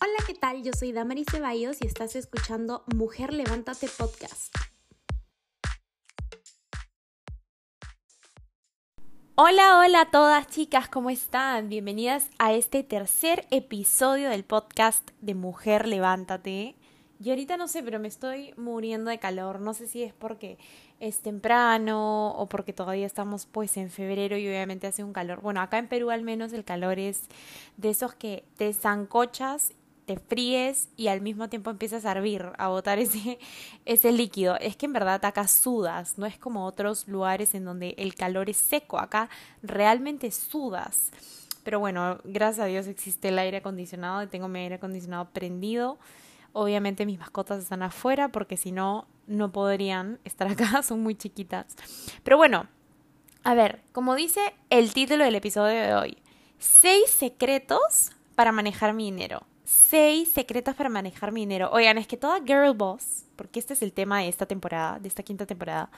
Hola, ¿qué tal? Yo soy Damaris Ceballos y estás escuchando Mujer Levántate Podcast. Hola, hola a todas chicas, ¿cómo están? Bienvenidas a este tercer episodio del podcast de Mujer Levántate. Y ahorita no sé, pero me estoy muriendo de calor. No sé si es porque es temprano o porque todavía estamos pues en febrero y obviamente hace un calor. Bueno, acá en Perú al menos el calor es de esos que te zancochas te fríes y al mismo tiempo empiezas a hervir, a botar ese, ese líquido. Es que en verdad acá sudas, no es como otros lugares en donde el calor es seco, acá realmente sudas. Pero bueno, gracias a Dios existe el aire acondicionado y tengo mi aire acondicionado prendido. Obviamente mis mascotas están afuera porque si no, no podrían estar acá, son muy chiquitas. Pero bueno, a ver, como dice el título del episodio de hoy, seis secretos para manejar mi dinero seis secretos para manejar mi dinero. Oigan, es que toda girl boss, porque este es el tema de esta temporada, de esta quinta temporada,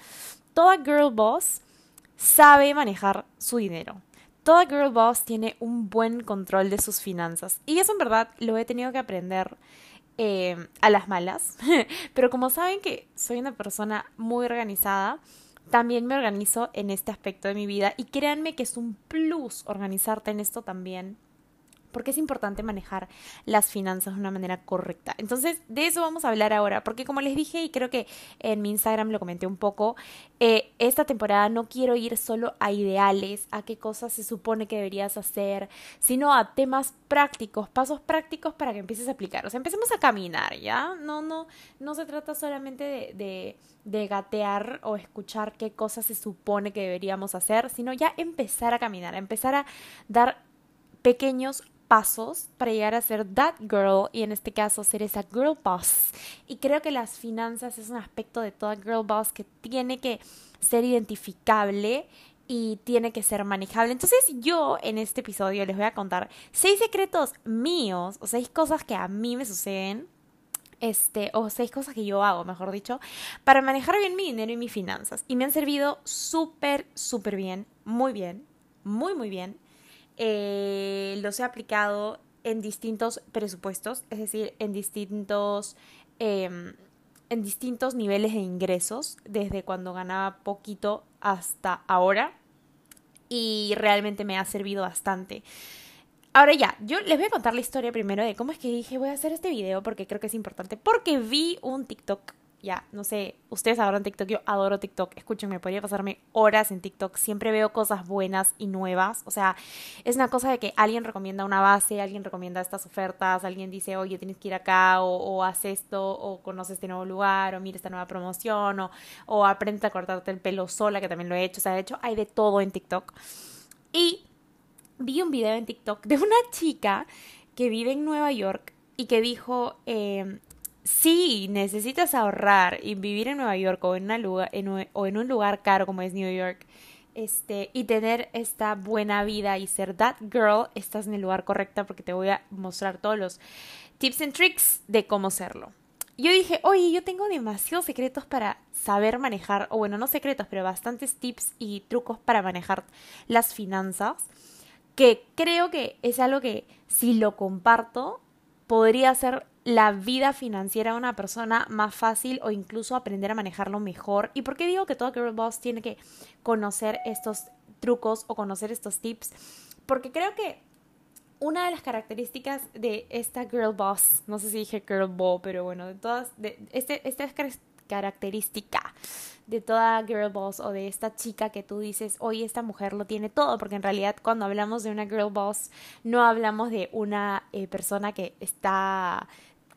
toda girl boss sabe manejar su dinero. Toda girl boss tiene un buen control de sus finanzas. Y eso en verdad lo he tenido que aprender eh, a las malas. Pero como saben que soy una persona muy organizada, también me organizo en este aspecto de mi vida. Y créanme que es un plus organizarte en esto también porque es importante manejar las finanzas de una manera correcta. Entonces, de eso vamos a hablar ahora, porque como les dije y creo que en mi Instagram lo comenté un poco, eh, esta temporada no quiero ir solo a ideales, a qué cosas se supone que deberías hacer, sino a temas prácticos, pasos prácticos para que empieces a aplicar. O sea, empecemos a caminar, ¿ya? No, no, no se trata solamente de, de, de gatear o escuchar qué cosas se supone que deberíamos hacer, sino ya empezar a caminar, empezar a dar pequeños pasos para llegar a ser that girl y en este caso ser esa girl boss. Y creo que las finanzas es un aspecto de toda girl boss que tiene que ser identificable y tiene que ser manejable. Entonces yo en este episodio les voy a contar seis secretos míos o seis cosas que a mí me suceden. Este, o seis cosas que yo hago, mejor dicho, para manejar bien mi dinero y mis finanzas. Y me han servido súper, súper bien, muy bien, muy, muy bien eh, los he aplicado en distintos presupuestos, es decir, en distintos, em, en distintos niveles de ingresos, desde cuando ganaba poquito hasta ahora, y realmente me ha servido bastante. Ahora ya, yo les voy a contar la historia primero de cómo es que dije voy a hacer este video porque creo que es importante, porque vi un TikTok ya, no sé, ustedes adoran TikTok, yo adoro TikTok, escúchenme, podría pasarme horas en TikTok, siempre veo cosas buenas y nuevas, o sea, es una cosa de que alguien recomienda una base, alguien recomienda estas ofertas, alguien dice, oye, tienes que ir acá, o, o haz esto, o conoce este nuevo lugar, o mira esta nueva promoción, o, o aprende a cortarte el pelo sola, que también lo he hecho, o sea, de hecho hay de todo en TikTok. Y vi un video en TikTok de una chica que vive en Nueva York y que dijo, eh, si necesitas ahorrar y vivir en Nueva York o en, un lugar caro como es New York, este, y tener esta buena vida y ser that girl, estás en el lugar correcto porque te voy a mostrar todos los tips and tricks de cómo serlo. Yo dije, oye, yo tengo demasiados secretos para saber manejar, o bueno, no secretos, pero bastantes tips y trucos para manejar las finanzas, que creo que es algo que si lo comparto, podría ser la vida financiera de una persona más fácil o incluso aprender a manejarlo mejor. ¿Y por qué digo que toda girl boss tiene que conocer estos trucos o conocer estos tips? Porque creo que una de las características de esta girl boss, no sé si dije girl boss, pero bueno, de todas, de este, esta característica de toda girl boss o de esta chica que tú dices, hoy esta mujer lo tiene todo, porque en realidad cuando hablamos de una girl boss no hablamos de una eh, persona que está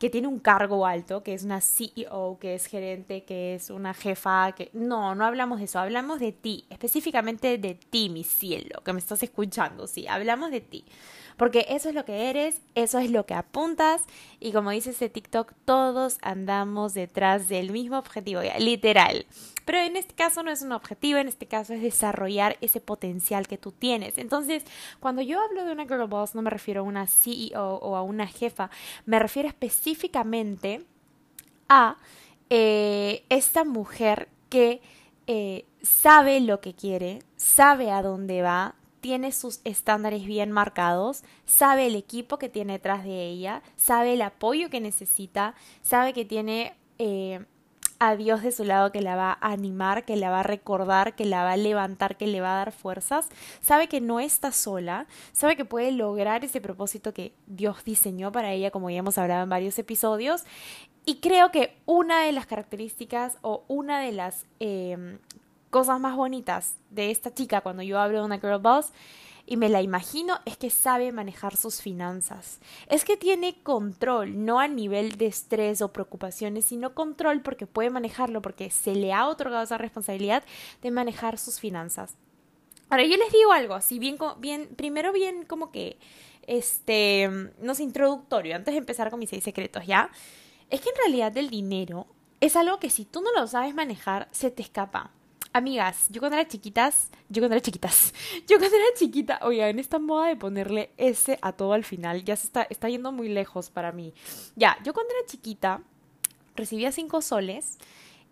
que tiene un cargo alto, que es una CEO, que es gerente, que es una jefa, que no, no hablamos de eso, hablamos de ti, específicamente de ti, mi cielo, que me estás escuchando, sí, hablamos de ti. Porque eso es lo que eres, eso es lo que apuntas y como dice ese TikTok, todos andamos detrás del mismo objetivo, literal. Pero en este caso no es un objetivo, en este caso es desarrollar ese potencial que tú tienes. Entonces, cuando yo hablo de una girl boss, no me refiero a una CEO o a una jefa, me refiero específicamente a eh, esta mujer que eh, sabe lo que quiere, sabe a dónde va, tiene sus estándares bien marcados, sabe el equipo que tiene detrás de ella, sabe el apoyo que necesita, sabe que tiene eh, a Dios de su lado que la va a animar, que la va a recordar, que la va a levantar, que le va a dar fuerzas, sabe que no está sola, sabe que puede lograr ese propósito que Dios diseñó para ella, como ya hemos hablado en varios episodios. Y creo que una de las características o una de las eh, cosas más bonitas de esta chica cuando yo hablo de una girl boss y me la imagino es que sabe manejar sus finanzas. Es que tiene control, no a nivel de estrés o preocupaciones, sino control porque puede manejarlo, porque se le ha otorgado esa responsabilidad de manejar sus finanzas. Ahora yo les digo algo, así bien, bien, primero bien como que, este, no sé, introductorio, antes de empezar con mis seis secretos, ¿ya? Es que en realidad el dinero es algo que si tú no lo sabes manejar, se te escapa. Amigas, yo cuando era chiquitas, yo cuando era chiquitas, yo cuando era chiquita, oigan, esta moda de ponerle S a todo al final, ya se está, está yendo muy lejos para mí. Ya, yo cuando era chiquita, recibía cinco soles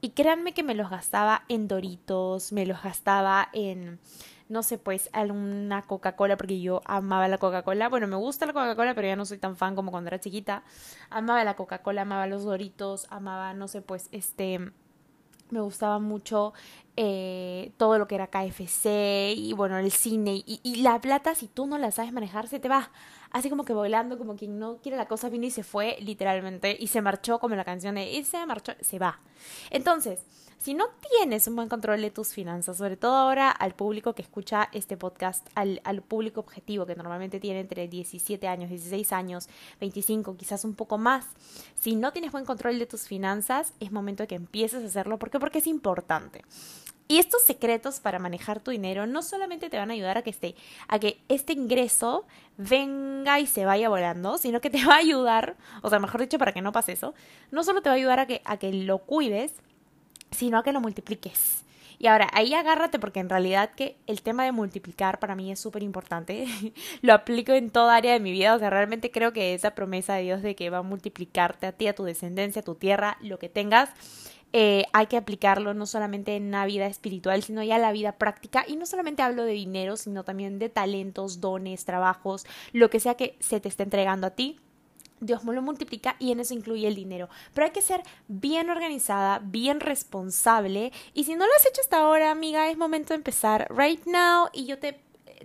y créanme que me los gastaba en Doritos, me los gastaba en, no sé, pues, alguna Coca-Cola, porque yo amaba la Coca-Cola. Bueno, me gusta la Coca-Cola, pero ya no soy tan fan como cuando era chiquita. Amaba la Coca-Cola, amaba los Doritos, amaba, no sé, pues, este me gustaba mucho eh, todo lo que era KFC y bueno, el cine y, la plata, si tú no la sabes manejar, se te va. Así como que volando, como quien no quiere la cosa, vino y se fue literalmente y se marchó como la canción de y se marchó, se va. Entonces, si no tienes un buen control de tus finanzas, sobre todo ahora al público que escucha este podcast, al, al, público objetivo que normalmente tiene entre 17 años, 16 años, 25, quizás un poco más, si no tienes buen control de tus finanzas, es momento de que empieces a hacerlo. ¿Por qué? Porque es importante. Y estos secretos para manejar tu dinero no solamente te van a ayudar a que, este, a que este ingreso venga y se vaya volando, sino que te va a ayudar, o sea, mejor dicho, para que no pase eso, no solo te va a ayudar a que, a que lo cuides, sino a que lo multipliques. Y ahora, ahí agárrate porque en realidad que el tema de multiplicar para mí es súper importante. lo aplico en toda área de mi vida. O sea, realmente creo que esa promesa de Dios de que va a multiplicarte a ti, a tu descendencia, a tu tierra, lo que tengas, eh, hay que aplicarlo no solamente en la vida espiritual, sino ya en la vida práctica. Y no solamente hablo de dinero, sino también de talentos, dones, trabajos, lo que sea que se te esté entregando a ti Dios me lo multiplica y en eso incluye el dinero. Pero hay que ser bien organizada, bien responsable. Y si no lo has hecho hasta ahora, amiga, es momento de empezar right now. Y yo te,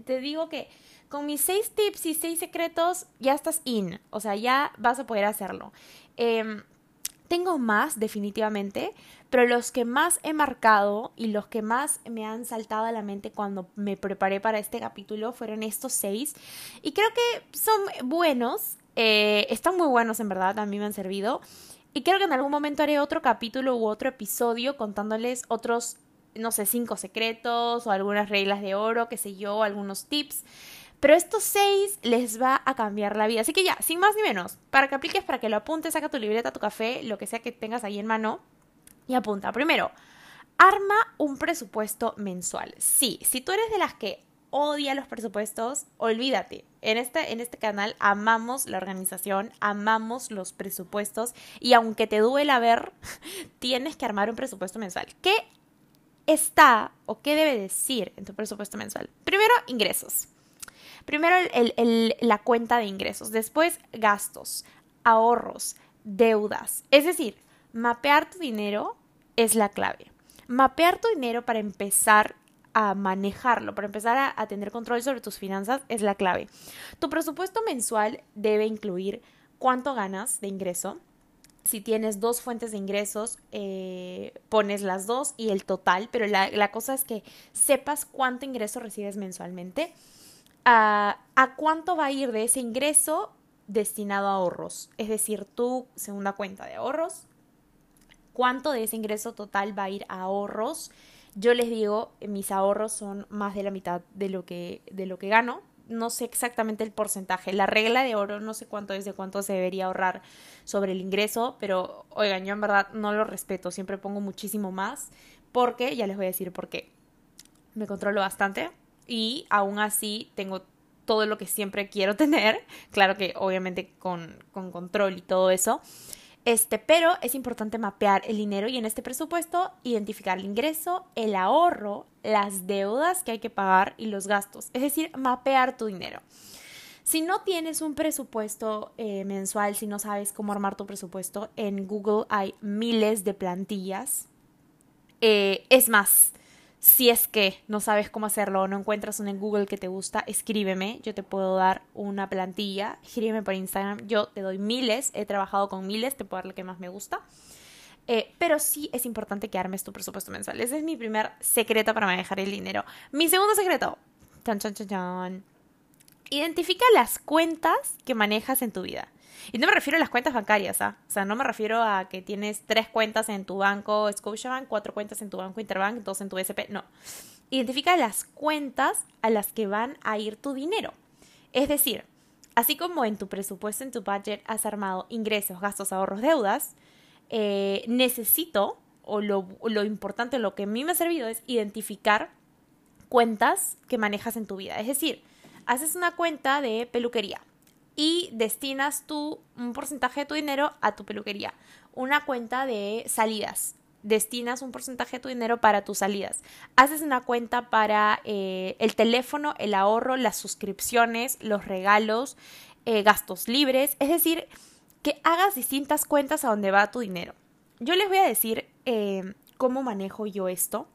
te digo que con mis seis tips y seis secretos ya estás in. O sea, ya vas a poder hacerlo. Em, tengo más, definitivamente, pero los que más he marcado y los que más me han saltado a la mente cuando me preparé para este capítulo fueron estos seis. Y creo que son buenos eh, están muy buenos, en verdad, a mí me han servido. Y creo que en algún momento haré otro capítulo u otro episodio contándoles otros, no sé, cinco secretos o algunas reglas de oro, qué sé yo, algunos tips. Pero estos seis les va a cambiar la vida. Así que ya, sin más ni menos, para que apliques, para que lo apuntes, saca tu libreta, tu café, lo que sea que tengas ahí en mano y apunta. Primero, arma un presupuesto mensual. Sí, si tú eres de las que odia los presupuestos, olvídate. En este, en este canal amamos la organización, amamos los presupuestos y aunque te duela ver, tienes que armar un presupuesto mensual. ¿Qué está o qué debe decir en tu presupuesto mensual? Primero, ingresos. Primero la cuenta de ingresos, después gastos, ahorros, deudas. Es decir, mapear tu dinero es la clave. Mapear tu dinero para empezar a manejarlo, para empezar a, tener control sobre tus finanzas es la clave. Tu presupuesto mensual debe incluir cuánto ganas de ingreso, si tienes dos fuentes de ingresos, eh, pones las dos y el total, pero la, cosa es que sepas cuánto ingreso recibes mensualmente, a, cuánto va a ir de ese ingreso destinado a ahorros, es decir, tu segunda cuenta de ahorros, cuánto de ese ingreso total va a ir a ahorros yo les digo, mis ahorros son más de la mitad de lo que, de lo que gano. No sé exactamente el porcentaje. La regla de oro no sé cuánto es de cuánto se debería ahorrar sobre el ingreso, pero oigan, yo en verdad no lo respeto. Siempre pongo muchísimo más porque, ya les voy a decir por qué. Me controlo bastante y aún así tengo todo lo que siempre quiero tener. Claro que obviamente con, con control y todo eso. Este, pero es importante mapear el dinero y en este presupuesto identificar el ingreso, el ahorro, las deudas que hay que pagar y los gastos. Es decir, mapear tu dinero. Si no tienes un presupuesto eh, mensual, si no sabes cómo armar tu presupuesto, en Google hay miles de plantillas. Eh, es más, si es que no sabes cómo hacerlo o no encuentras una en Google que te gusta, escríbeme. Yo te puedo dar una plantilla. Escríbeme por Instagram. Yo te doy miles. He trabajado con miles. Te puedo dar lo que más me gusta. Eh, pero sí es importante que armes tu presupuesto mensual. Ese es mi primer secreto para manejar el dinero. Mi segundo secreto. Chan, chan, chan, chan. Identifica las cuentas que manejas en tu vida. Y no me refiero a las cuentas bancarias, ¿ah? O sea, no me refiero a que tienes tres cuentas en tu banco Scotiabank, cuatro cuentas en tu banco Interbank, dos en tu SP. No. Identifica las cuentas a las que van a ir tu dinero. Es decir, así como en tu presupuesto, en tu budget, has armado ingresos, gastos, ahorros, deudas, eh, necesito, o lo, lo importante, lo que a mí me ha servido es identificar cuentas que manejas en tu vida. Es decir, haces una cuenta de peluquería y destinas tú un porcentaje de tu dinero a tu peluquería. Una cuenta de salidas. Destinas un porcentaje de tu dinero para tus salidas. Haces una cuenta para eh, el teléfono, el ahorro, las suscripciones, los regalos, eh, gastos libres. Es decir, que hagas distintas cuentas a donde va tu dinero. Yo les voy a decir eh, cómo manejo yo esto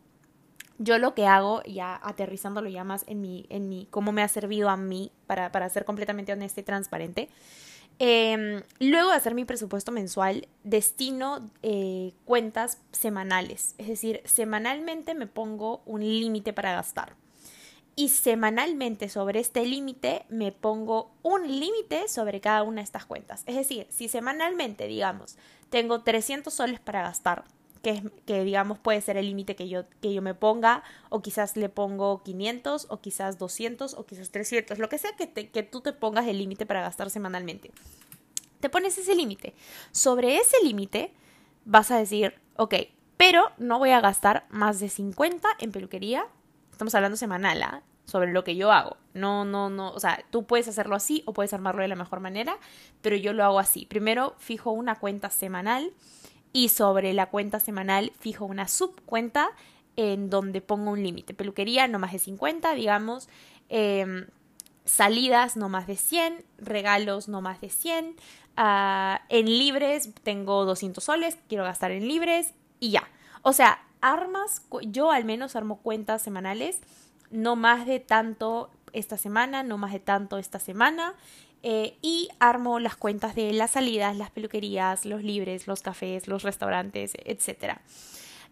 yo lo que hago, ya aterrizándolo ya más en mi, en mi, cómo me ha servido a mí para, para ser completamente honesta y transparente. Em, luego de hacer mi presupuesto mensual, destino eh, cuentas semanales. Es decir, semanalmente me pongo un límite para gastar. Y semanalmente sobre este límite me pongo un límite sobre cada una de estas cuentas. Es decir, si semanalmente, digamos, tengo 300 soles para gastar, que, digamos puede ser el límite que yo, que yo me ponga, o quizás le pongo 500, o quizás 200, o quizás 300, lo que sea que, que tú te pongas el límite para gastar semanalmente. Te pones ese límite. Sobre ese límite vas a decir, ok, pero no voy a gastar más de 50 en peluquería. Estamos hablando semanal, ¿ah? sobre lo que yo hago. No, no, no, o sea, tú puedes hacerlo así o puedes armarlo de la mejor manera, pero yo lo hago así. Primero fijo una cuenta semanal y sobre la cuenta semanal fijo una subcuenta en donde pongo un límite. Peluquería no más de 50, digamos. Em, salidas no más de 100, regalos no más de 100. Ah, en libres tengo 200 soles, quiero gastar en libres y ya. O sea, armas, yo al menos armo cuentas semanales, no más de tanto esta semana, no más de tanto esta semana. Eh, y armo las cuentas de las salidas, las peluquerías, los libres, los cafés, los restaurantes, etc.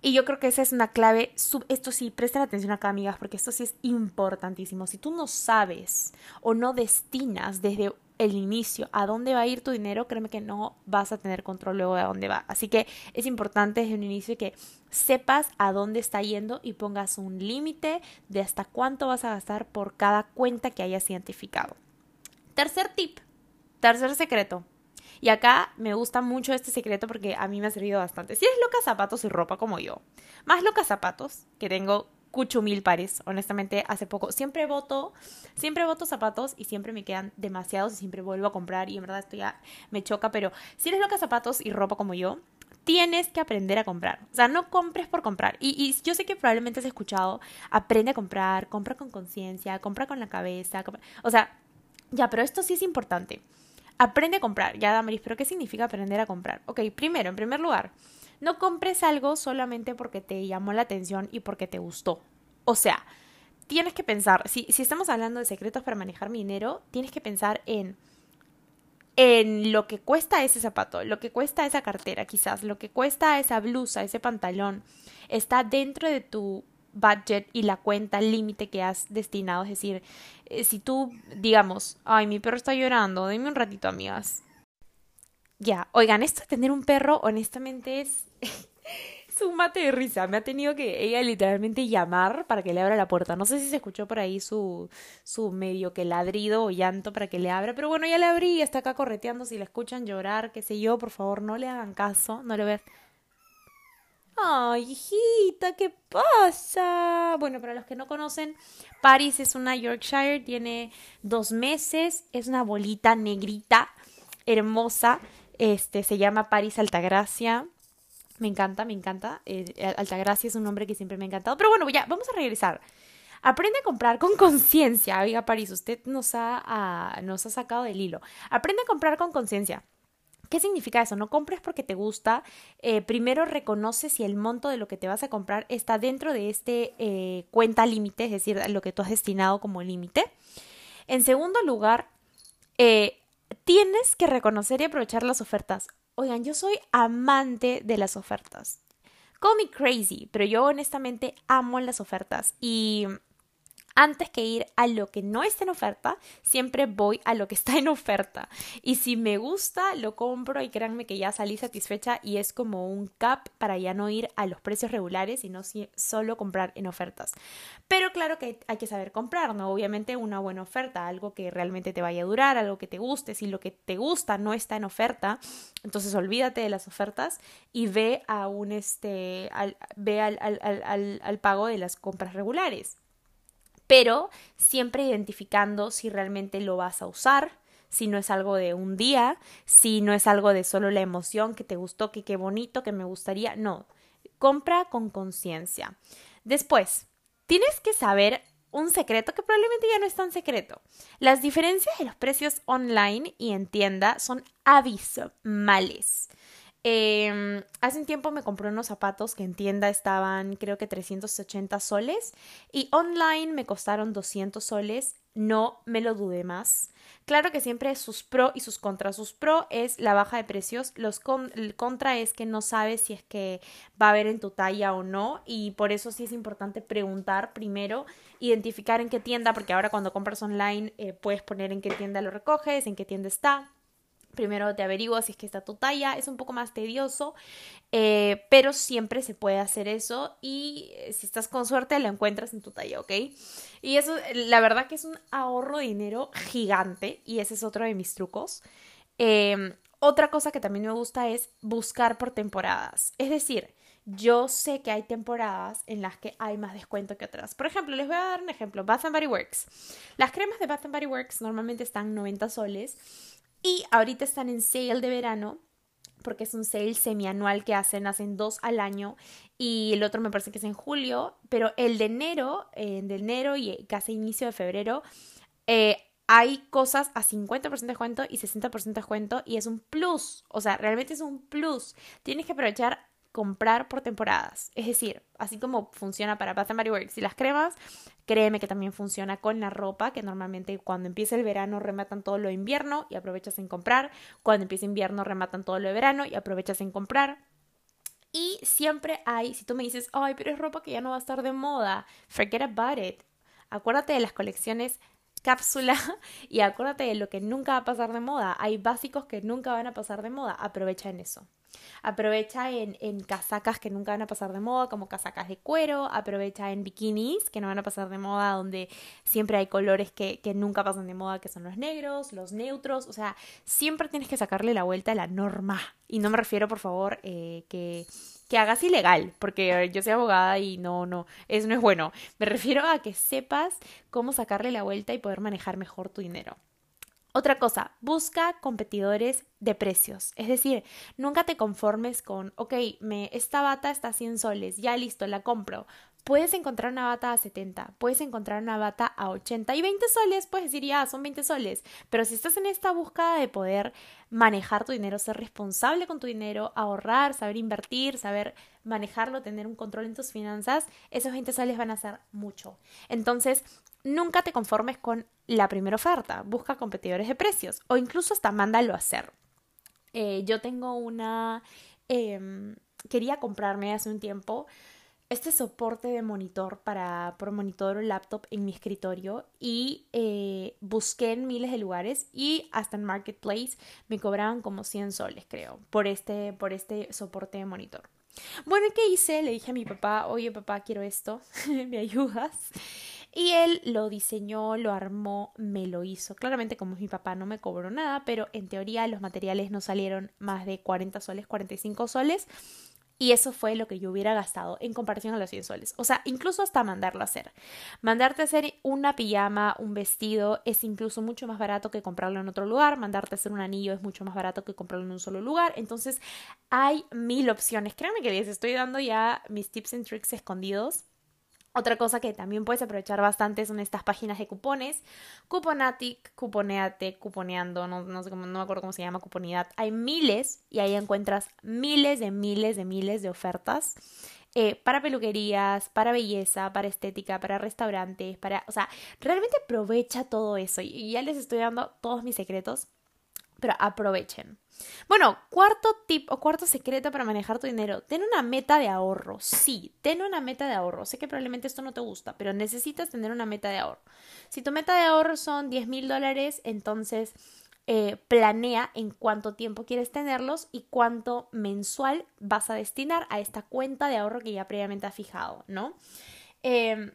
Y yo creo que esa es una clave. Esto sí, presten atención acá, amigas, porque esto sí es importantísimo. Si tú no sabes o no destinas desde el inicio a dónde va a ir tu dinero, créeme que no vas a tener control luego de a dónde va. Así que es importante desde un inicio que sepas a dónde está yendo y pongas un límite de hasta cuánto vas a gastar por cada cuenta que hayas identificado. Tercer tip, tercer secreto. Y acá me gusta mucho este secreto porque a mí me ha servido bastante. Si eres loca zapatos y ropa como yo, más loca zapatos, que tengo cucho mil pares, honestamente, hace poco. Siempre voto, siempre voto zapatos y siempre me quedan demasiados y siempre vuelvo a comprar y en verdad esto ya me choca, pero si eres loca zapatos y ropa como yo, tienes que aprender a comprar. O sea, no compres por comprar. Y, y yo sé que probablemente has escuchado, aprende a comprar, compra con conciencia, compra con la cabeza. O sea, ya, pero esto sí es importante. Aprende a comprar. Ya, Damaris, pero ¿qué significa aprender a comprar? Ok, primero, en primer lugar, no compres algo solamente porque te llamó la atención y porque te gustó. O sea, tienes que pensar, si, si estamos hablando de secretos para manejar mi dinero, tienes que pensar en en lo que cuesta ese zapato, lo que cuesta esa cartera quizás, lo que cuesta esa blusa, ese pantalón, está dentro de tu budget y la cuenta límite que has destinado. Es decir, eh, si tú, digamos, ay, mi perro está llorando, denme un ratito, amigas. Ya, oigan, esto de tener un perro, honestamente, es, es un mate de risa. Me ha tenido que ella literalmente llamar para que le abra la puerta. No sé si se escuchó por ahí su, su medio que ladrido o llanto para que le abra, pero bueno, ya le abrí está acá correteando. Si la escuchan llorar, qué sé yo, por favor, no le hagan caso, no le vean. Ay, hijita, ¿qué pasa? Bueno, para los que no conocen, Paris es una Yorkshire, tiene dos meses, es una bolita negrita, hermosa. Este se llama Paris Altagracia. Me encanta, me encanta. Eh, Altagracia es un nombre que siempre me ha encantado. Pero bueno, ya, vamos a regresar. Aprende a comprar con conciencia. Oiga, París, usted nos ha, nos ha sacado del hilo. Aprende a comprar con conciencia. ¿Qué significa eso? No compres porque te gusta. Eh, primero reconoce si el monto de lo que te vas a comprar está dentro de este eh, cuenta límite, es decir, lo que tú has destinado como límite. En segundo lugar, eh, tienes que reconocer y aprovechar las ofertas. Oigan, yo soy amante de las ofertas. Call me crazy, pero yo honestamente amo las ofertas y antes que ir a lo que no está en oferta, siempre voy a lo que está en oferta. Y si me gusta, lo compro y créanme que ya salí satisfecha y es como un cap para ya no ir a los precios regulares, sino solo comprar en ofertas. Pero claro que hay que saber comprar, ¿no? Obviamente una buena oferta, algo que realmente te vaya a durar, algo que te guste. Si lo que te gusta no está en oferta, entonces olvídate de las ofertas y ve a un este, ve al, al, al pago de las compras regulares pero siempre identificando si realmente lo vas a usar, si no es algo de un día, si no es algo de solo la emoción que te gustó, que qué bonito, que me gustaría, no, compra con conciencia. Después, tienes que saber un secreto que probablemente ya no es tan secreto. Las diferencias de los precios online y en tienda son abismales. Eh, hace un tiempo me compré unos zapatos que en tienda estaban creo que 380 soles y online me costaron 200 soles. No me lo dudé más. Claro que siempre sus pro y sus contras. Sus pro es la baja de precios. Los el contra es que no sabes si es que va a haber en tu talla o no. Y por eso sí es importante preguntar primero, identificar en qué tienda, porque ahora cuando compras online eh, puedes poner en qué tienda lo recoges, en qué tienda está Primero te averiguas si es que está tu talla, es un poco más tedioso, eh, pero siempre se puede hacer eso y eh, si estás con suerte lo encuentras en tu talla, ¿ok? Y eso, la verdad que es un ahorro de dinero gigante y ese es otro de mis trucos. Em, otra cosa que también me gusta es buscar por temporadas, es decir, yo sé que hay temporadas en las que hay más descuento que otras. Por ejemplo, les voy a dar un ejemplo, Bath Body Works. Las cremas de Bath Body Works normalmente están 90 soles y ahorita están en sale de verano porque es un sale semianual que hacen, hacen dos al año y el otro me parece que es en julio, pero el de enero, eh, de enero y casi inicio de febrero, eh, hay cosas a 50% de descuento y 60% de descuento y es un plus, o sea, realmente es un plus. Tienes que aprovechar comprar por temporadas. Es decir, así como funciona para Bath Body Works y las cremas, créeme que también funciona con la ropa, que normalmente cuando empieza el verano rematan todo lo de invierno y aprovechas en comprar. Cuando empieza invierno rematan todo lo de verano y aprovechas en comprar. Y siempre hay, si tú me dices, ay, pero es ropa que ya no va a estar de moda, forget about it. Acuérdate de las colecciones cápsula y acuérdate de lo que nunca va a pasar de moda. Hay básicos que nunca van a pasar de moda. Aprovecha en eso. Aprovecha en, en, casacas que nunca van a pasar de moda, como casacas de cuero. Aprovecha en bikinis que no van a pasar de moda, donde siempre hay colores que, que nunca pasan de moda, que son los negros, los neutros. O sea, siempre tienes que sacarle la vuelta a la norma. Y no me refiero, por favor, eh, que que hagas ilegal, porque yo soy abogada y no, no, eso no es bueno. Me refiero a que sepas cómo sacarle la vuelta y poder manejar mejor tu dinero. Otra cosa, busca competidores de precios. Es decir, nunca te conformes con, ok, me, esta bata está a 100 soles, ya listo, la compro. Puedes encontrar una bata a 70, puedes encontrar una bata a 80 y 20 soles, puedes decir ya, son 20 soles. Pero si estás en esta búsqueda de poder manejar tu dinero, ser responsable con tu dinero, ahorrar, saber invertir, saber manejarlo, tener un control en tus finanzas, esos 20 soles van a ser mucho. Entonces, nunca te conformes con la primera oferta, busca competidores de precios o incluso hasta mándalo a hacer. Eh, yo tengo una... Em, quería comprarme hace un tiempo este soporte de monitor para por monitor o laptop en mi escritorio y eh, busqué en miles de lugares y hasta en Marketplace me cobraban como 100 soles creo por este, por este soporte de monitor. Bueno, ¿qué hice? Le dije a mi papá, oye papá, quiero esto, ¿me ayudas? Y él lo diseñó, lo armó, me lo hizo. Claramente como es mi papá no me cobró nada, pero en teoría los materiales no salieron más de 40 soles, 45 soles Y eso fue lo que yo hubiera gastado en comparación a los 100 soles. O sea, incluso hasta mandarlo a hacer. Mandarte a hacer una pijama, un vestido, es incluso mucho más barato que comprarlo en otro lugar. Mandarte a hacer un anillo es mucho más barato que comprarlo en un solo lugar. Entonces, hay mil opciones. Créanme que les estoy dando ya mis tips and tricks escondidos otra cosa que también puedes aprovechar bastante son estas páginas de cupones. Cuponatic, Cuponeate, Cuponeando, no, no, sé cómo, no me acuerdo cómo se llama, Cuponidad. Hay miles y ahí encuentras miles de miles de miles de ofertas. Eh, para peluquerías, para belleza, para estética, para restaurantes, para... O sea, realmente aprovecha todo eso. Y ya les estoy dando todos mis secretos, pero aprovechen. Bueno, cuarto tip o cuarto secreto para manejar tu dinero. Ten una meta de ahorro. Sí, ten una meta de ahorro. Sé que probablemente esto no te gusta, pero necesitas tener una meta de ahorro. Si tu meta de ahorro son 10 mil dólares, entonces eh, planea en cuánto tiempo quieres tenerlos y cuánto mensual vas a destinar a esta cuenta de ahorro que ya previamente has fijado, ¿no? Eh,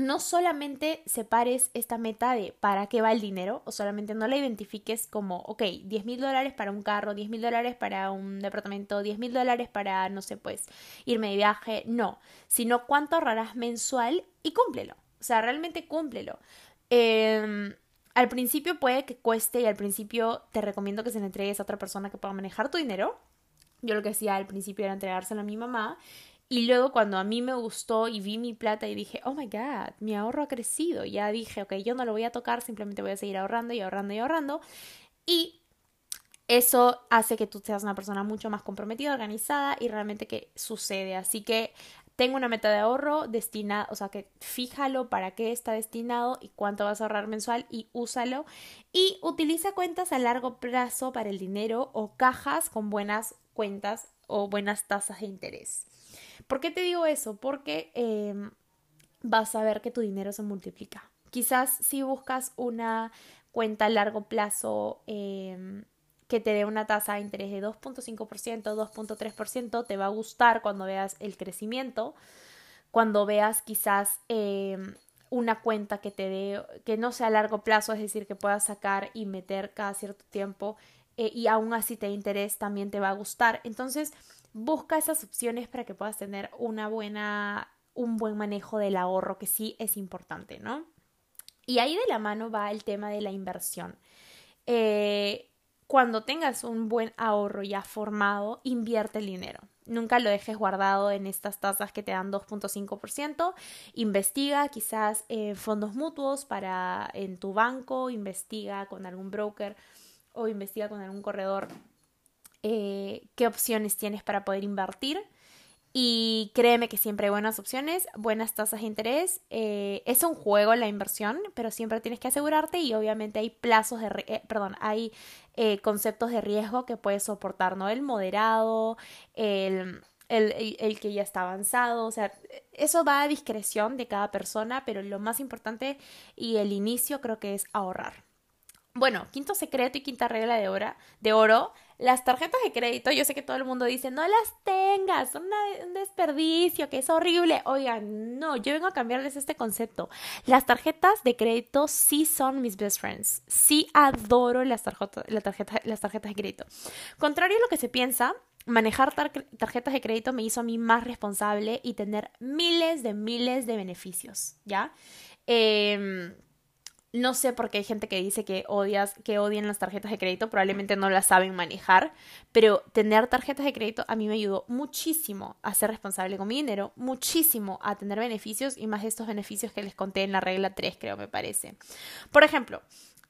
no solamente separes esta meta de para qué va el dinero, o solamente no la identifiques como, ok, 10 mil dólares para un carro, 10 mil dólares para un departamento, 10 mil dólares para, no sé, pues, irme de viaje, no, sino cuánto ahorrarás mensual y cúmplelo, o sea, realmente cúmplelo. Em, al principio puede que cueste y al principio te recomiendo que se le entregues a otra persona que pueda manejar tu dinero. Yo lo que hacía al principio era entregárselo a mi mamá y luego cuando a mí me gustó y vi mi plata y dije, oh my god, mi ahorro ha crecido, ya dije, ok, yo no lo voy a tocar, simplemente voy a seguir ahorrando y ahorrando y ahorrando. Y eso hace que tú seas una persona mucho más comprometida, organizada y realmente que sucede. Así que tengo una meta de ahorro destinada, o sea que fíjalo para qué está destinado y cuánto vas a ahorrar mensual y úsalo. Y utiliza cuentas a largo plazo para el dinero o cajas con buenas cuentas o buenas tasas de interés. ¿Por qué te digo eso? Porque em, vas a ver que tu dinero se multiplica. Quizás si buscas una cuenta a largo plazo em, que te dé una tasa de interés de 2.5%, 2.3%, te va a gustar cuando veas el crecimiento, cuando veas quizás em, una cuenta que te dé, que no sea a largo plazo, es decir, que puedas sacar y meter cada cierto tiempo eh, y aún así te interés, también te va a gustar. Entonces, busca esas opciones para que puedas tener una buena, un buen manejo del ahorro, que sí es importante, ¿no? Y ahí de la mano va el tema de la inversión. Eh, cuando tengas un buen ahorro ya formado, invierte el dinero. Nunca lo dejes guardado en estas tasas que te dan 2.5%. Investiga quizás en fondos mutuos para en tu banco, investiga con algún broker o investiga con algún corredor eh, qué opciones tienes para poder invertir. Y créeme que siempre hay buenas opciones, buenas tasas de interés. Eh, es un juego la inversión, pero siempre tienes que asegurarte y obviamente hay plazos de, eh, perdón, hay conceptos de riesgo que puedes soportar, ¿no? El moderado, el, el, el, que ya está avanzado, o sea, eso va a discreción de cada persona, pero lo más importante y el inicio creo que es ahorrar. Bueno, quinto secreto y quinta regla de, oro, de oro, las tarjetas de crédito, yo sé que todo el mundo dice, no las tengas, son un desperdicio, que es horrible. Oigan, no, yo vengo a cambiarles este concepto. Las tarjetas de crédito sí son mis best friends. Sí adoro las, tarjetas, las tarjetas de crédito. Contrario a lo que se piensa, manejar tarjetas de crédito me hizo a mí más responsable y tener miles de miles de beneficios, ¿ya? Eh, no sé por qué hay gente que dice que odias, que odian las tarjetas de crédito, probablemente no las saben manejar, pero tener tarjetas de crédito a mí me ayudó muchísimo a ser responsable con mi dinero, muchísimo a tener beneficios y más de estos beneficios que les conté en la regla 3, creo me parece. Por ejemplo,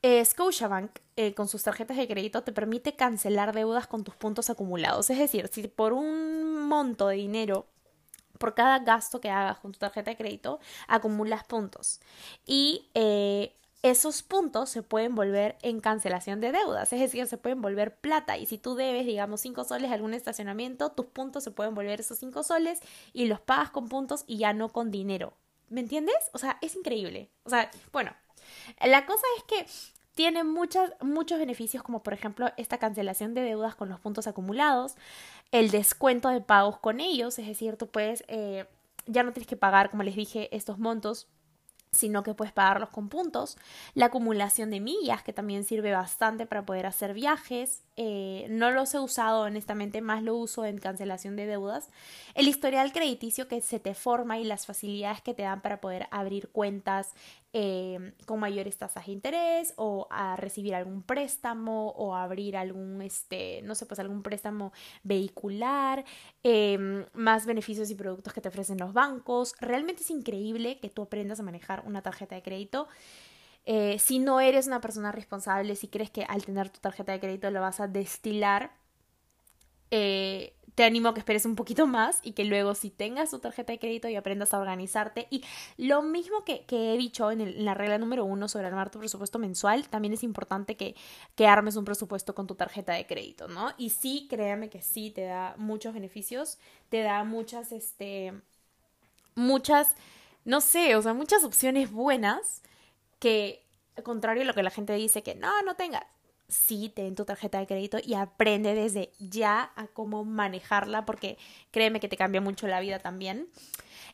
eh, Scotiabank eh, con sus tarjetas de crédito te permite cancelar deudas con tus puntos acumulados. Es decir, si por un monto de dinero por cada gasto que hagas con tu tarjeta de crédito, acumulas puntos. Y eh, esos puntos se pueden volver en cancelación de deudas, es decir, se pueden volver plata y si tú debes, digamos, 5 soles a algún estacionamiento, tus puntos se pueden volver esos 5 soles y los pagas con puntos y ya no con dinero. ¿Me entiendes? O sea, es increíble. O sea, bueno, la cosa es que tiene muchos beneficios como por ejemplo esta cancelación de deudas con los puntos acumulados, el descuento de pagos con ellos, es decir, tú puedes, eh, ya no tienes que pagar, como les dije, estos montos sino que puedes pagarlos con puntos. La acumulación de millas, que también sirve bastante para poder hacer viajes. Eh, no los he usado honestamente, más lo uso en cancelación de deudas. El historial crediticio que se te forma y las facilidades que te dan para poder abrir cuentas eh, con mayores tasas de interés o a recibir algún préstamo o abrir algún, este, no sé, pues algún préstamo vehicular, em, más beneficios y productos que te ofrecen los bancos. Realmente es increíble que tú aprendas a manejar una tarjeta de crédito. Eh, si no eres una persona responsable, si crees que al tener tu tarjeta de crédito lo vas a destilar, eh, te animo a que esperes un poquito más y que luego si tengas tu tarjeta de crédito y aprendas a organizarte. Y lo mismo que, he dicho en, la regla número uno sobre armar tu presupuesto mensual, también es importante que, que armes un presupuesto con tu tarjeta de crédito, ¿no? Y sí, créame que sí, te da muchos beneficios, te da muchas, este, muchas, no sé, o sea, muchas opciones buenas que, al contrario a lo que la gente dice que no, no tengas, sí ten tu tarjeta de crédito y aprende desde ya a cómo manejarla porque créeme que te cambia mucho la vida también.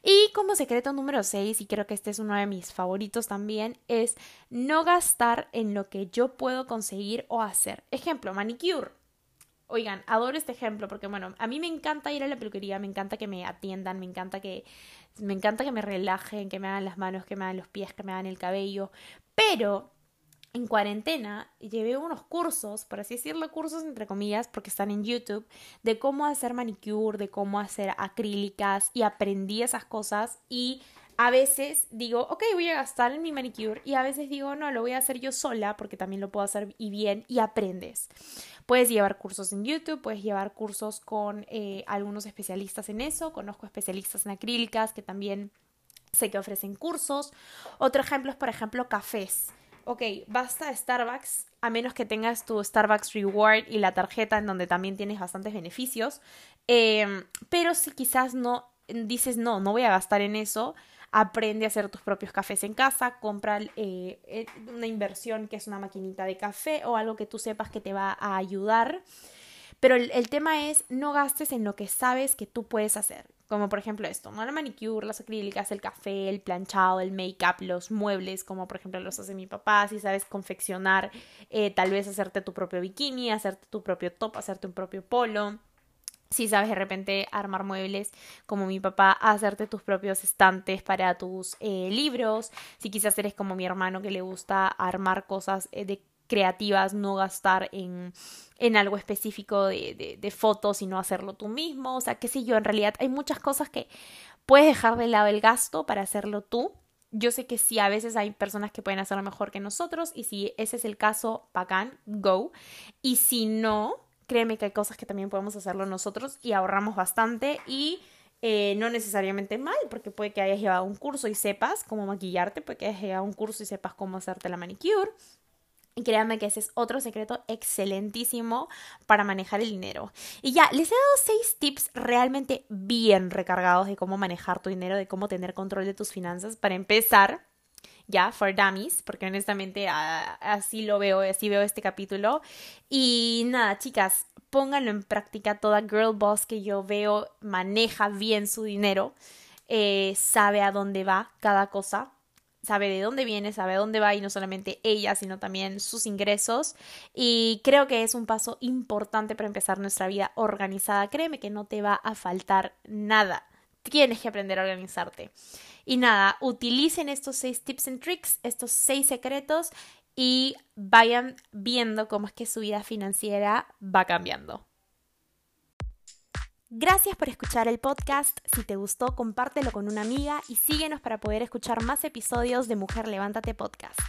Y como secreto número 6, y creo que este es uno de mis favoritos también, es no gastar en lo que yo puedo conseguir o hacer. Ejemplo, manicure. Oigan, adoro este ejemplo porque bueno, a mí me encanta ir a la peluquería, me encanta que me atiendan, me encanta que me encanta que me relajen, que me hagan las manos, que me hagan los pies, que me hagan el cabello, pero en cuarentena llevé unos cursos, por así decirlo, cursos entre comillas, porque están en YouTube, de cómo hacer manicure, de cómo hacer acrílicas y aprendí esas cosas y a veces digo, ok, voy a gastar en mi manicure y a veces digo, no, lo voy a hacer yo sola porque también lo puedo hacer y bien y aprendes. Puedes llevar cursos en YouTube, puedes llevar cursos con eh, algunos especialistas en eso, conozco especialistas en acrílicas que también sé que ofrecen cursos. Otro ejemplo es, por ejemplo, cafés. Ok, basta Starbucks, a menos que tengas tu Starbucks Reward y la tarjeta en donde también tienes bastantes beneficios. Em, pero si quizás no dices, no, no voy a gastar en eso, aprende a hacer tus propios cafés en casa, compra eh, eh, una inversión que es una maquinita de café o algo que tú sepas que te va a ayudar. Pero el, tema es no gastes en lo que sabes que tú puedes hacer. Como por ejemplo esto, ¿no? La manicure, las acrílicas, el café, el planchado, el make-up, los muebles, como por ejemplo los hace mi papá, si sabes confeccionar, eh, tal vez hacerte tu propio bikini, hacerte tu propio top, hacerte un propio polo si sabes de repente armar muebles como mi papá, hacerte tus propios estantes para tus eh, libros, si quizás eres como mi hermano que le gusta armar cosas eh, de creativas, no gastar en, en algo específico de, de, de, fotos, sino hacerlo tú mismo, o sea, qué sé yo, en realidad hay muchas cosas que puedes dejar de lado el gasto para hacerlo tú. Yo sé que sí, a veces hay personas que pueden hacerlo mejor que nosotros y si ese es el caso, bacán, go. Y si no, créeme que hay cosas que también podemos hacerlo nosotros y ahorramos bastante y eh, no necesariamente mal, porque puede que hayas llevado un curso y sepas cómo maquillarte, puede que hayas llevado un curso y sepas cómo hacerte la manicure. Y créanme que ese es otro secreto excelentísimo para manejar el dinero. Y ya, les he dado seis tips realmente bien recargados de cómo manejar tu dinero, de cómo tener control de tus finanzas. Para empezar, ya, for dummies, porque honestamente así lo veo, así veo este capítulo. Y nada, chicas, pónganlo en práctica. Toda girl boss que yo veo maneja bien su dinero, eh, sabe a dónde va cada cosa, sabe de dónde viene, sabe a dónde va y no solamente ella, sino también sus ingresos. Y creo que es un paso importante para empezar nuestra vida organizada. Créeme que no te va a faltar nada. Tienes que aprender a organizarte. Y nada, utilicen estos seis tips and tricks, estos seis secretos y vayan viendo cómo es que su vida financiera va cambiando. Gracias por escuchar el podcast. Si te gustó, compártelo con una amiga y síguenos para poder escuchar más episodios de Mujer Levántate Podcast.